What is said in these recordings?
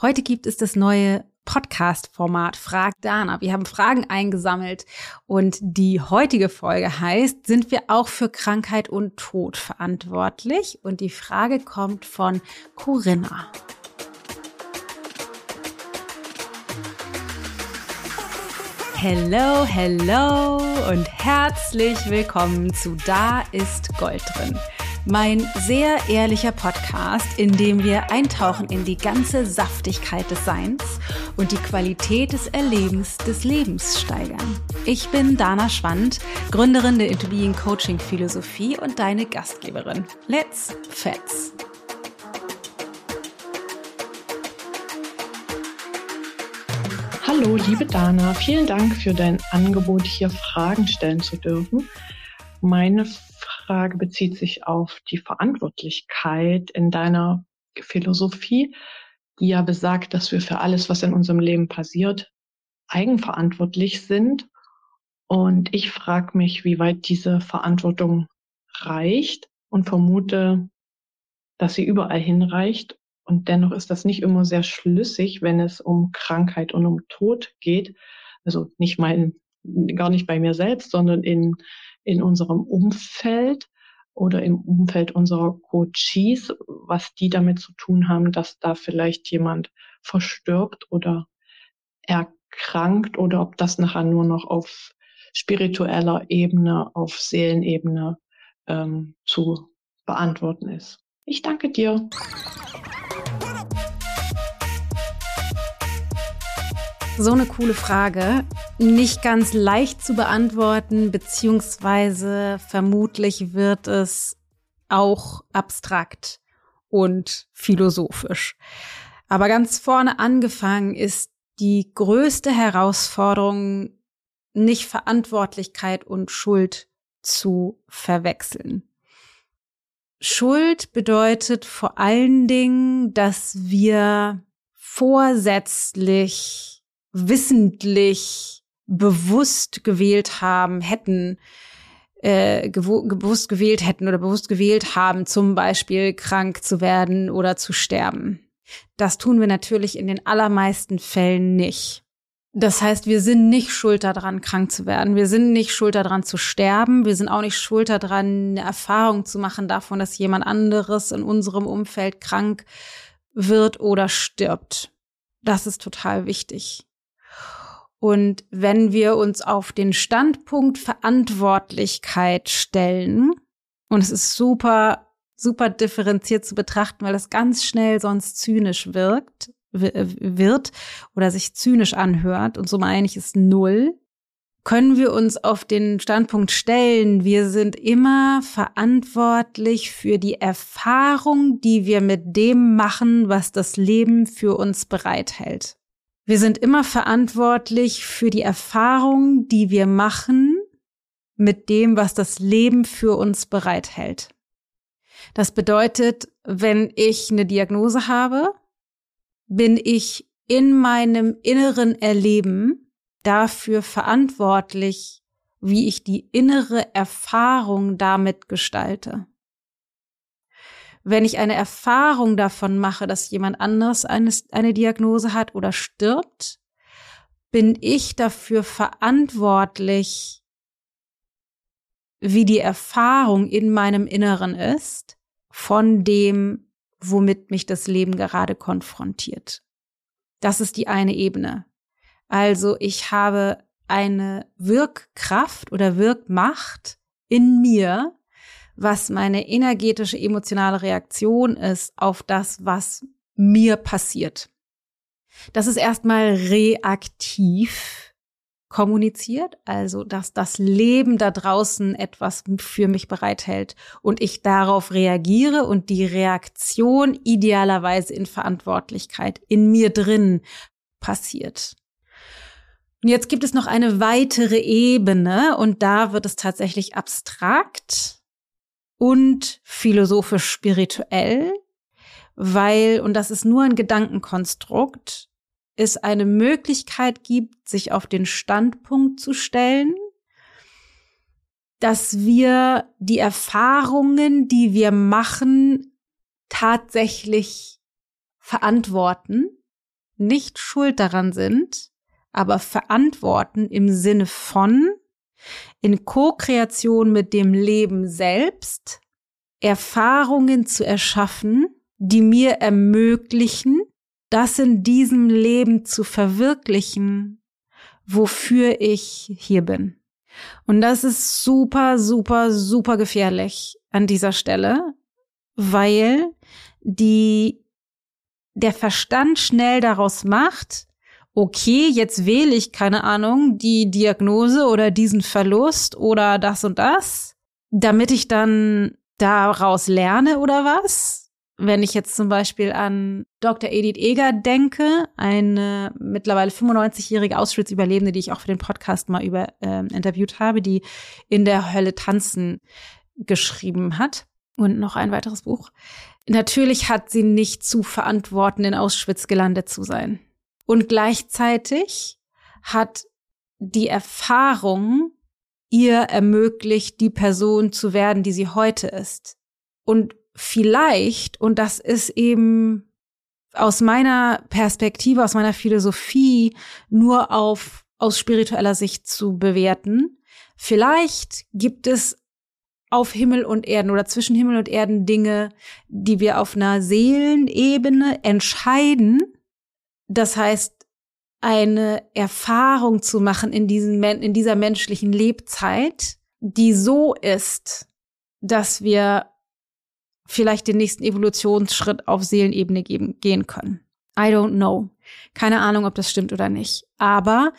Heute gibt es das neue Podcast-Format Frag Dana. Wir haben Fragen eingesammelt und die heutige Folge heißt, sind wir auch für Krankheit und Tod verantwortlich? Und die Frage kommt von Corinna. Hello, hello und herzlich willkommen zu Da ist Gold drin mein sehr ehrlicher Podcast, in dem wir eintauchen in die ganze Saftigkeit des Seins und die Qualität des Erlebens des Lebens steigern. Ich bin Dana Schwand, Gründerin der Into Being Coaching Philosophie und deine Gastgeberin. Let's Fets! Hallo, liebe Dana, vielen Dank für dein Angebot, hier Fragen stellen zu dürfen. Meine Frage bezieht sich auf die Verantwortlichkeit in deiner Philosophie, die ja besagt, dass wir für alles, was in unserem Leben passiert, eigenverantwortlich sind. Und ich frage mich, wie weit diese Verantwortung reicht und vermute, dass sie überall hinreicht. Und dennoch ist das nicht immer sehr schlüssig, wenn es um Krankheit und um Tod geht. Also nicht mal, gar nicht bei mir selbst, sondern in in unserem Umfeld oder im Umfeld unserer Coaches, was die damit zu tun haben, dass da vielleicht jemand verstirbt oder erkrankt oder ob das nachher nur noch auf spiritueller Ebene, auf Seelenebene ähm, zu beantworten ist. Ich danke dir. So eine coole Frage. Nicht ganz leicht zu beantworten, beziehungsweise vermutlich wird es auch abstrakt und philosophisch. Aber ganz vorne angefangen ist die größte Herausforderung, nicht Verantwortlichkeit und Schuld zu verwechseln. Schuld bedeutet vor allen Dingen, dass wir vorsätzlich wissentlich bewusst gewählt haben, hätten, äh, bewusst gewählt hätten oder bewusst gewählt haben, zum Beispiel krank zu werden oder zu sterben. Das tun wir natürlich in den allermeisten Fällen nicht. Das heißt, wir sind nicht schuld daran, krank zu werden. Wir sind nicht schuld daran, zu sterben. Wir sind auch nicht schuld daran, eine Erfahrung zu machen davon, dass jemand anderes in unserem Umfeld krank wird oder stirbt. Das ist total wichtig. Und wenn wir uns auf den Standpunkt Verantwortlichkeit stellen, und es ist super, super differenziert zu betrachten, weil das ganz schnell sonst zynisch wirkt, wird oder sich zynisch anhört, und so meine ich es null, können wir uns auf den Standpunkt stellen, wir sind immer verantwortlich für die Erfahrung, die wir mit dem machen, was das Leben für uns bereithält. Wir sind immer verantwortlich für die Erfahrungen, die wir machen mit dem, was das Leben für uns bereithält. Das bedeutet, wenn ich eine Diagnose habe, bin ich in meinem inneren Erleben dafür verantwortlich, wie ich die innere Erfahrung damit gestalte wenn ich eine Erfahrung davon mache, dass jemand anderes eine, eine Diagnose hat oder stirbt, bin ich dafür verantwortlich, wie die Erfahrung in meinem Inneren ist, von dem, womit mich das Leben gerade konfrontiert. Das ist die eine Ebene. Also ich habe eine Wirkkraft oder Wirkmacht in mir, was meine energetische, emotionale Reaktion ist auf das, was mir passiert. Das ist erstmal reaktiv kommuniziert, also dass das Leben da draußen etwas für mich bereithält und ich darauf reagiere und die Reaktion idealerweise in Verantwortlichkeit in mir drin passiert. Und jetzt gibt es noch eine weitere Ebene und da wird es tatsächlich abstrakt und philosophisch spirituell, weil, und das ist nur ein Gedankenkonstrukt, es eine Möglichkeit gibt, sich auf den Standpunkt zu stellen, dass wir die Erfahrungen, die wir machen, tatsächlich verantworten nicht schuld daran sind, aber verantworten im Sinne von in Co-Kreation mit dem Leben selbst Erfahrungen zu erschaffen, die mir ermöglichen, das in diesem Leben zu verwirklichen, wofür ich hier bin. Und das ist super, super, super gefährlich an dieser Stelle, weil die, der Verstand schnell daraus macht, okay, jetzt wähle ich, keine Ahnung, die Diagnose oder diesen Verlust oder das und das, damit ich dann daraus lerne oder was? Wenn ich jetzt zum Beispiel an Dr. Edith Eger denke, eine mittlerweile 95-jährige Auschwitz-Überlebende, die ich auch für den Podcast mal über äh, interviewt habe, die in der Hölle tanzen geschrieben hat und noch ein weiteres Buch. Natürlich hat sie nicht zu verantworten, in Auschwitz gelandet zu sein. Und gleichzeitig hat die Erfahrung ihr ermöglicht, die Person zu werden, die sie heute ist. Und vielleicht, und das ist eben aus meiner Perspektive, aus meiner Philosophie nur auf, aus spiritueller Sicht zu bewerten, vielleicht gibt es auf Himmel und Erden oder zwischen Himmel und Erden Dinge, die wir auf einer Seelenebene entscheiden. Das heißt, eine Erfahrung zu machen in, diesen, in dieser menschlichen Lebzeit, die so ist, dass wir vielleicht den nächsten Evolutionsschritt auf Seelenebene geben, gehen können. I don't know. Keine Ahnung, ob das stimmt oder nicht. Aber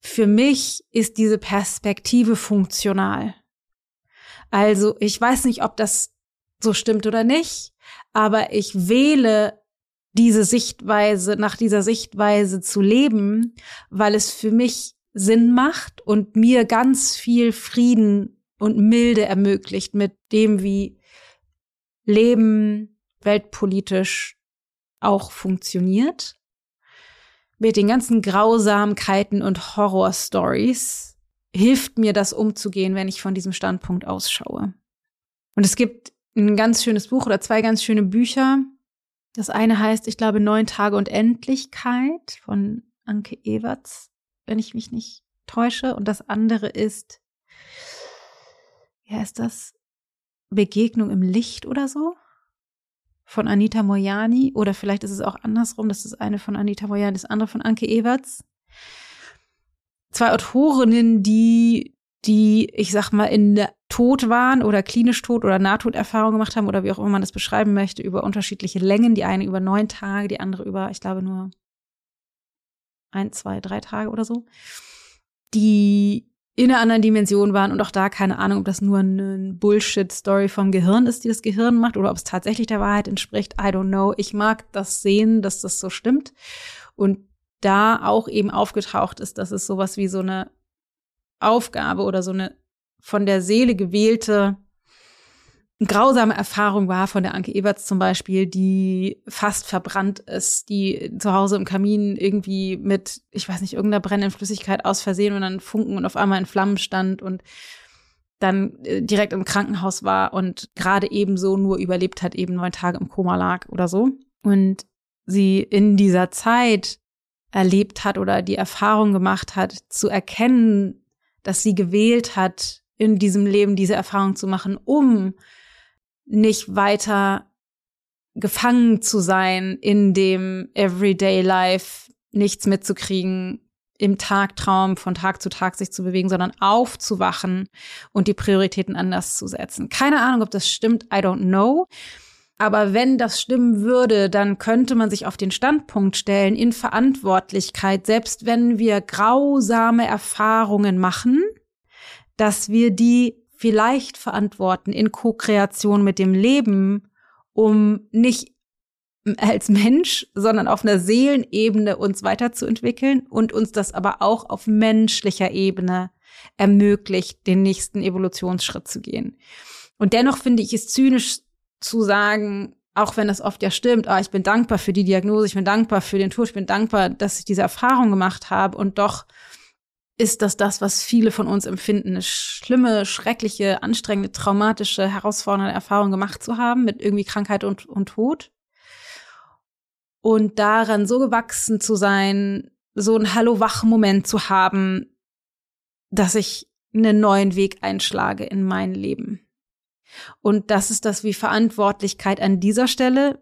für mich ist diese Perspektive funktional. Also ich weiß nicht, ob das so stimmt oder nicht, aber ich wähle diese Sichtweise, nach dieser Sichtweise zu leben, weil es für mich Sinn macht und mir ganz viel Frieden und Milde ermöglicht mit dem, wie Leben weltpolitisch auch funktioniert. Mit den ganzen Grausamkeiten und Horrorstories hilft mir das umzugehen, wenn ich von diesem Standpunkt ausschaue. Und es gibt ein ganz schönes Buch oder zwei ganz schöne Bücher. Das eine heißt, ich glaube, Neun Tage und Endlichkeit von Anke Ewerts, wenn ich mich nicht täusche. Und das andere ist, wie heißt das? Begegnung im Licht oder so von Anita Moyani oder vielleicht ist es auch andersrum, das ist eine von Anita Moyani, das andere von Anke Ewerts. Zwei Autorinnen, die die ich sag mal in der Tod waren oder klinisch tot oder Nahtoderfahrung gemacht haben oder wie auch immer man das beschreiben möchte über unterschiedliche Längen, die eine über neun Tage, die andere über ich glaube nur ein, zwei, drei Tage oder so, die in einer anderen Dimension waren und auch da keine Ahnung, ob das nur eine Bullshit-Story vom Gehirn ist, die das Gehirn macht oder ob es tatsächlich der Wahrheit entspricht. I don't know. Ich mag das sehen, dass das so stimmt. Und da auch eben aufgetaucht ist, dass es sowas wie so eine Aufgabe oder so eine von der Seele gewählte grausame Erfahrung war von der Anke Eberts zum Beispiel, die fast verbrannt ist, die zu Hause im Kamin irgendwie mit, ich weiß nicht, irgendeiner brennenden Flüssigkeit aus Versehen und dann Funken und auf einmal in Flammen stand und dann äh, direkt im Krankenhaus war und gerade ebenso nur überlebt hat, eben neun Tage im Koma lag oder so. Und sie in dieser Zeit erlebt hat oder die Erfahrung gemacht hat, zu erkennen, dass sie gewählt hat, in diesem Leben diese Erfahrung zu machen, um nicht weiter gefangen zu sein in dem Everyday Life, nichts mitzukriegen, im Tagtraum von Tag zu Tag sich zu bewegen, sondern aufzuwachen und die Prioritäten anders zu setzen. Keine Ahnung, ob das stimmt, I don't know. Aber wenn das stimmen würde, dann könnte man sich auf den Standpunkt stellen, in Verantwortlichkeit, selbst wenn wir grausame Erfahrungen machen, dass wir die vielleicht verantworten in Co-Kreation mit dem Leben, um nicht als Mensch, sondern auf einer Seelenebene uns weiterzuentwickeln und uns das aber auch auf menschlicher Ebene ermöglicht, den nächsten Evolutionsschritt zu gehen. Und dennoch finde ich es zynisch zu sagen, auch wenn das oft ja stimmt, ah, ich bin dankbar für die Diagnose, ich bin dankbar für den Tod, ich bin dankbar, dass ich diese Erfahrung gemacht habe und doch ist das das, was viele von uns empfinden, eine schlimme, schreckliche, anstrengende, traumatische, herausfordernde Erfahrung gemacht zu haben mit irgendwie Krankheit und, und Tod? und daran so gewachsen zu sein, so ein Hallo-Wach-Moment zu haben, dass ich einen neuen Weg einschlage in mein Leben. Und das ist das, wie Verantwortlichkeit an dieser Stelle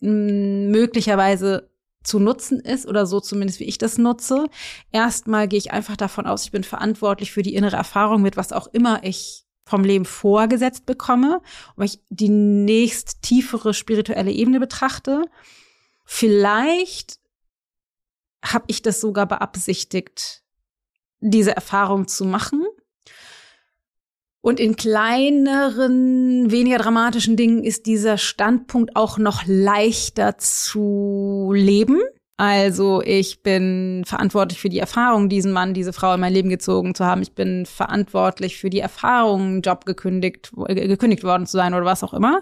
möglicherweise zu nutzen ist oder so zumindest wie ich das nutze. Erstmal gehe ich einfach davon aus, ich bin verantwortlich für die innere Erfahrung mit was auch immer ich vom Leben vorgesetzt bekomme und ich die nächst tiefere spirituelle Ebene betrachte. Vielleicht habe ich das sogar beabsichtigt, diese Erfahrung zu machen und in kleineren, weniger dramatischen Dingen ist dieser Standpunkt auch noch leichter zu leben. Also ich bin verantwortlich für die Erfahrung, diesen Mann, diese Frau in mein Leben gezogen zu haben. Ich bin verantwortlich für die Erfahrung, Job gekündigt, äh, gekündigt worden zu sein oder was auch immer.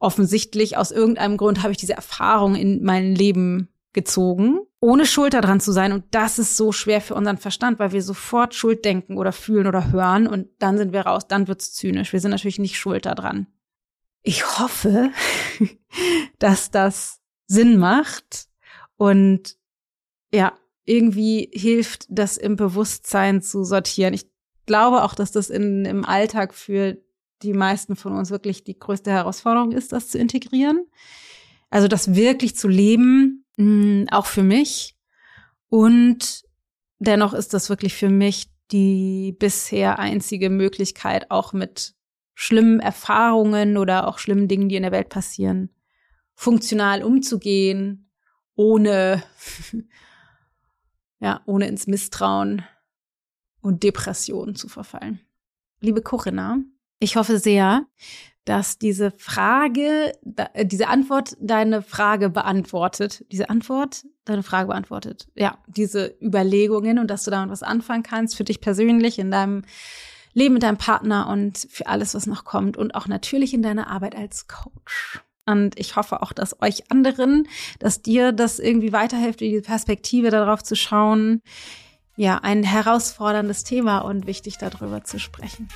Offensichtlich aus irgendeinem Grund habe ich diese Erfahrung in mein Leben gezogen, ohne Schuld daran zu sein. Und das ist so schwer für unseren Verstand, weil wir sofort Schuld denken oder fühlen oder hören und dann sind wir raus, dann wird's zynisch. Wir sind natürlich nicht schuld daran. Ich hoffe, dass das Sinn macht und ja, irgendwie hilft, das im Bewusstsein zu sortieren. Ich glaube auch, dass das in, im Alltag für die meisten von uns wirklich die größte Herausforderung ist, das zu integrieren. Also das wirklich zu leben, mm, auch für mich. Und dennoch ist das wirklich für mich die bisher einzige Möglichkeit, auch mit schlimmen Erfahrungen oder auch schlimmen Dingen, die in der Welt passieren, funktional umzugehen, ohne, ja, ohne ins Misstrauen und Depressionen zu verfallen. Liebe Corinna, ich hoffe sehr, dass diese Frage, äh, diese Antwort deine Frage beantwortet. Diese Antwort deine Frage beantwortet. Ja, diese Überlegungen und dass du damit was anfangen kannst für dich persönlich in deinem Leben mit deinem Partner und für alles, was noch kommt und auch natürlich in deiner Arbeit als Coach. Und ich hoffe auch, dass euch anderen, dass dir das irgendwie weiterhilft, die Perspektive darauf zu schauen. Ja, ein herausforderndes Thema und wichtig darüber zu sprechen.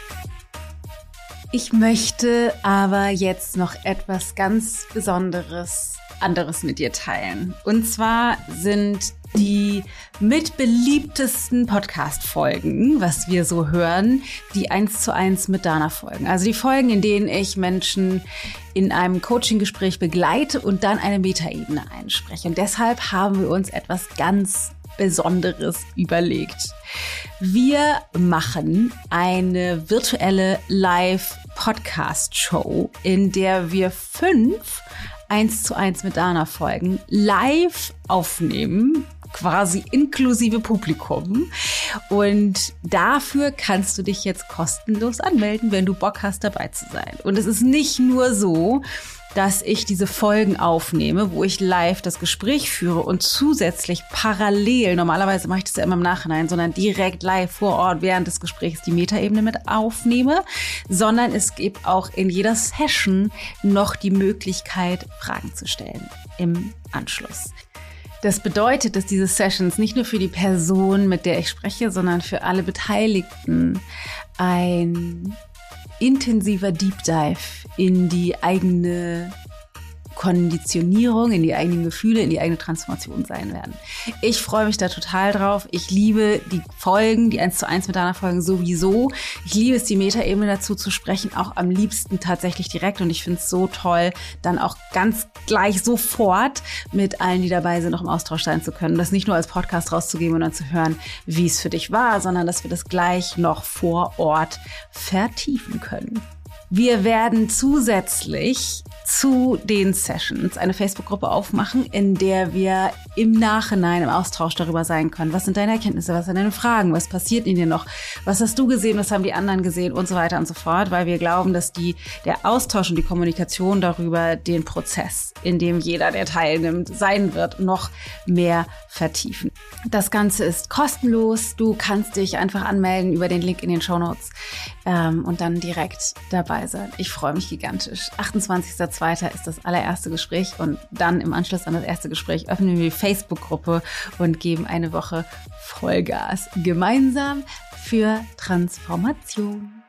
Ich möchte aber jetzt noch etwas ganz Besonderes anderes mit dir teilen. Und zwar sind die mitbeliebtesten Podcast-Folgen, was wir so hören, die eins zu eins mit Dana folgen. Also die Folgen, in denen ich Menschen in einem Coaching-Gespräch begleite und dann eine Metaebene einspreche. Und deshalb haben wir uns etwas ganz Besonderes überlegt. Wir machen eine virtuelle Live-Podcast-Show, in der wir fünf 1 zu 1 mit Dana Folgen live aufnehmen, quasi inklusive Publikum. Und dafür kannst du dich jetzt kostenlos anmelden, wenn du Bock hast, dabei zu sein. Und es ist nicht nur so, dass ich diese Folgen aufnehme, wo ich live das Gespräch führe und zusätzlich parallel, normalerweise mache ich das ja immer im Nachhinein, sondern direkt live vor Ort während des Gesprächs die Metaebene mit aufnehme, sondern es gibt auch in jeder Session noch die Möglichkeit, Fragen zu stellen im Anschluss. Das bedeutet, dass diese Sessions nicht nur für die Person, mit der ich spreche, sondern für alle Beteiligten ein intensiver Deep Dive in die eigene Konditionierung, in die eigenen Gefühle, in die eigene Transformation sein werden. Ich freue mich da total drauf. Ich liebe die Folgen, die 1 zu 1 mit deiner Folgen sowieso. Ich liebe es, die Metaebene dazu zu sprechen, auch am liebsten tatsächlich direkt. Und ich finde es so toll, dann auch ganz gleich sofort mit allen, die dabei sind, noch im Austausch sein zu können. Das nicht nur als Podcast rauszugeben und dann zu hören, wie es für dich war, sondern dass wir das gleich noch vor Ort vertiefen können. Wir werden zusätzlich zu den Sessions eine Facebook-Gruppe aufmachen, in der wir im Nachhinein im Austausch darüber sein können. Was sind deine Erkenntnisse? Was sind deine Fragen? Was passiert in dir noch? Was hast du gesehen? Was haben die anderen gesehen? Und so weiter und so fort, weil wir glauben, dass die, der Austausch und die Kommunikation darüber den Prozess, in dem jeder, der teilnimmt, sein wird, noch mehr vertiefen. Das Ganze ist kostenlos. Du kannst dich einfach anmelden über den Link in den Show Notes ähm, und dann direkt dabei sein. Ich freue mich gigantisch. 28.02. ist das allererste Gespräch und dann im Anschluss an das erste Gespräch öffnen wir die Facebook-Gruppe und geben eine Woche Vollgas gemeinsam für Transformation.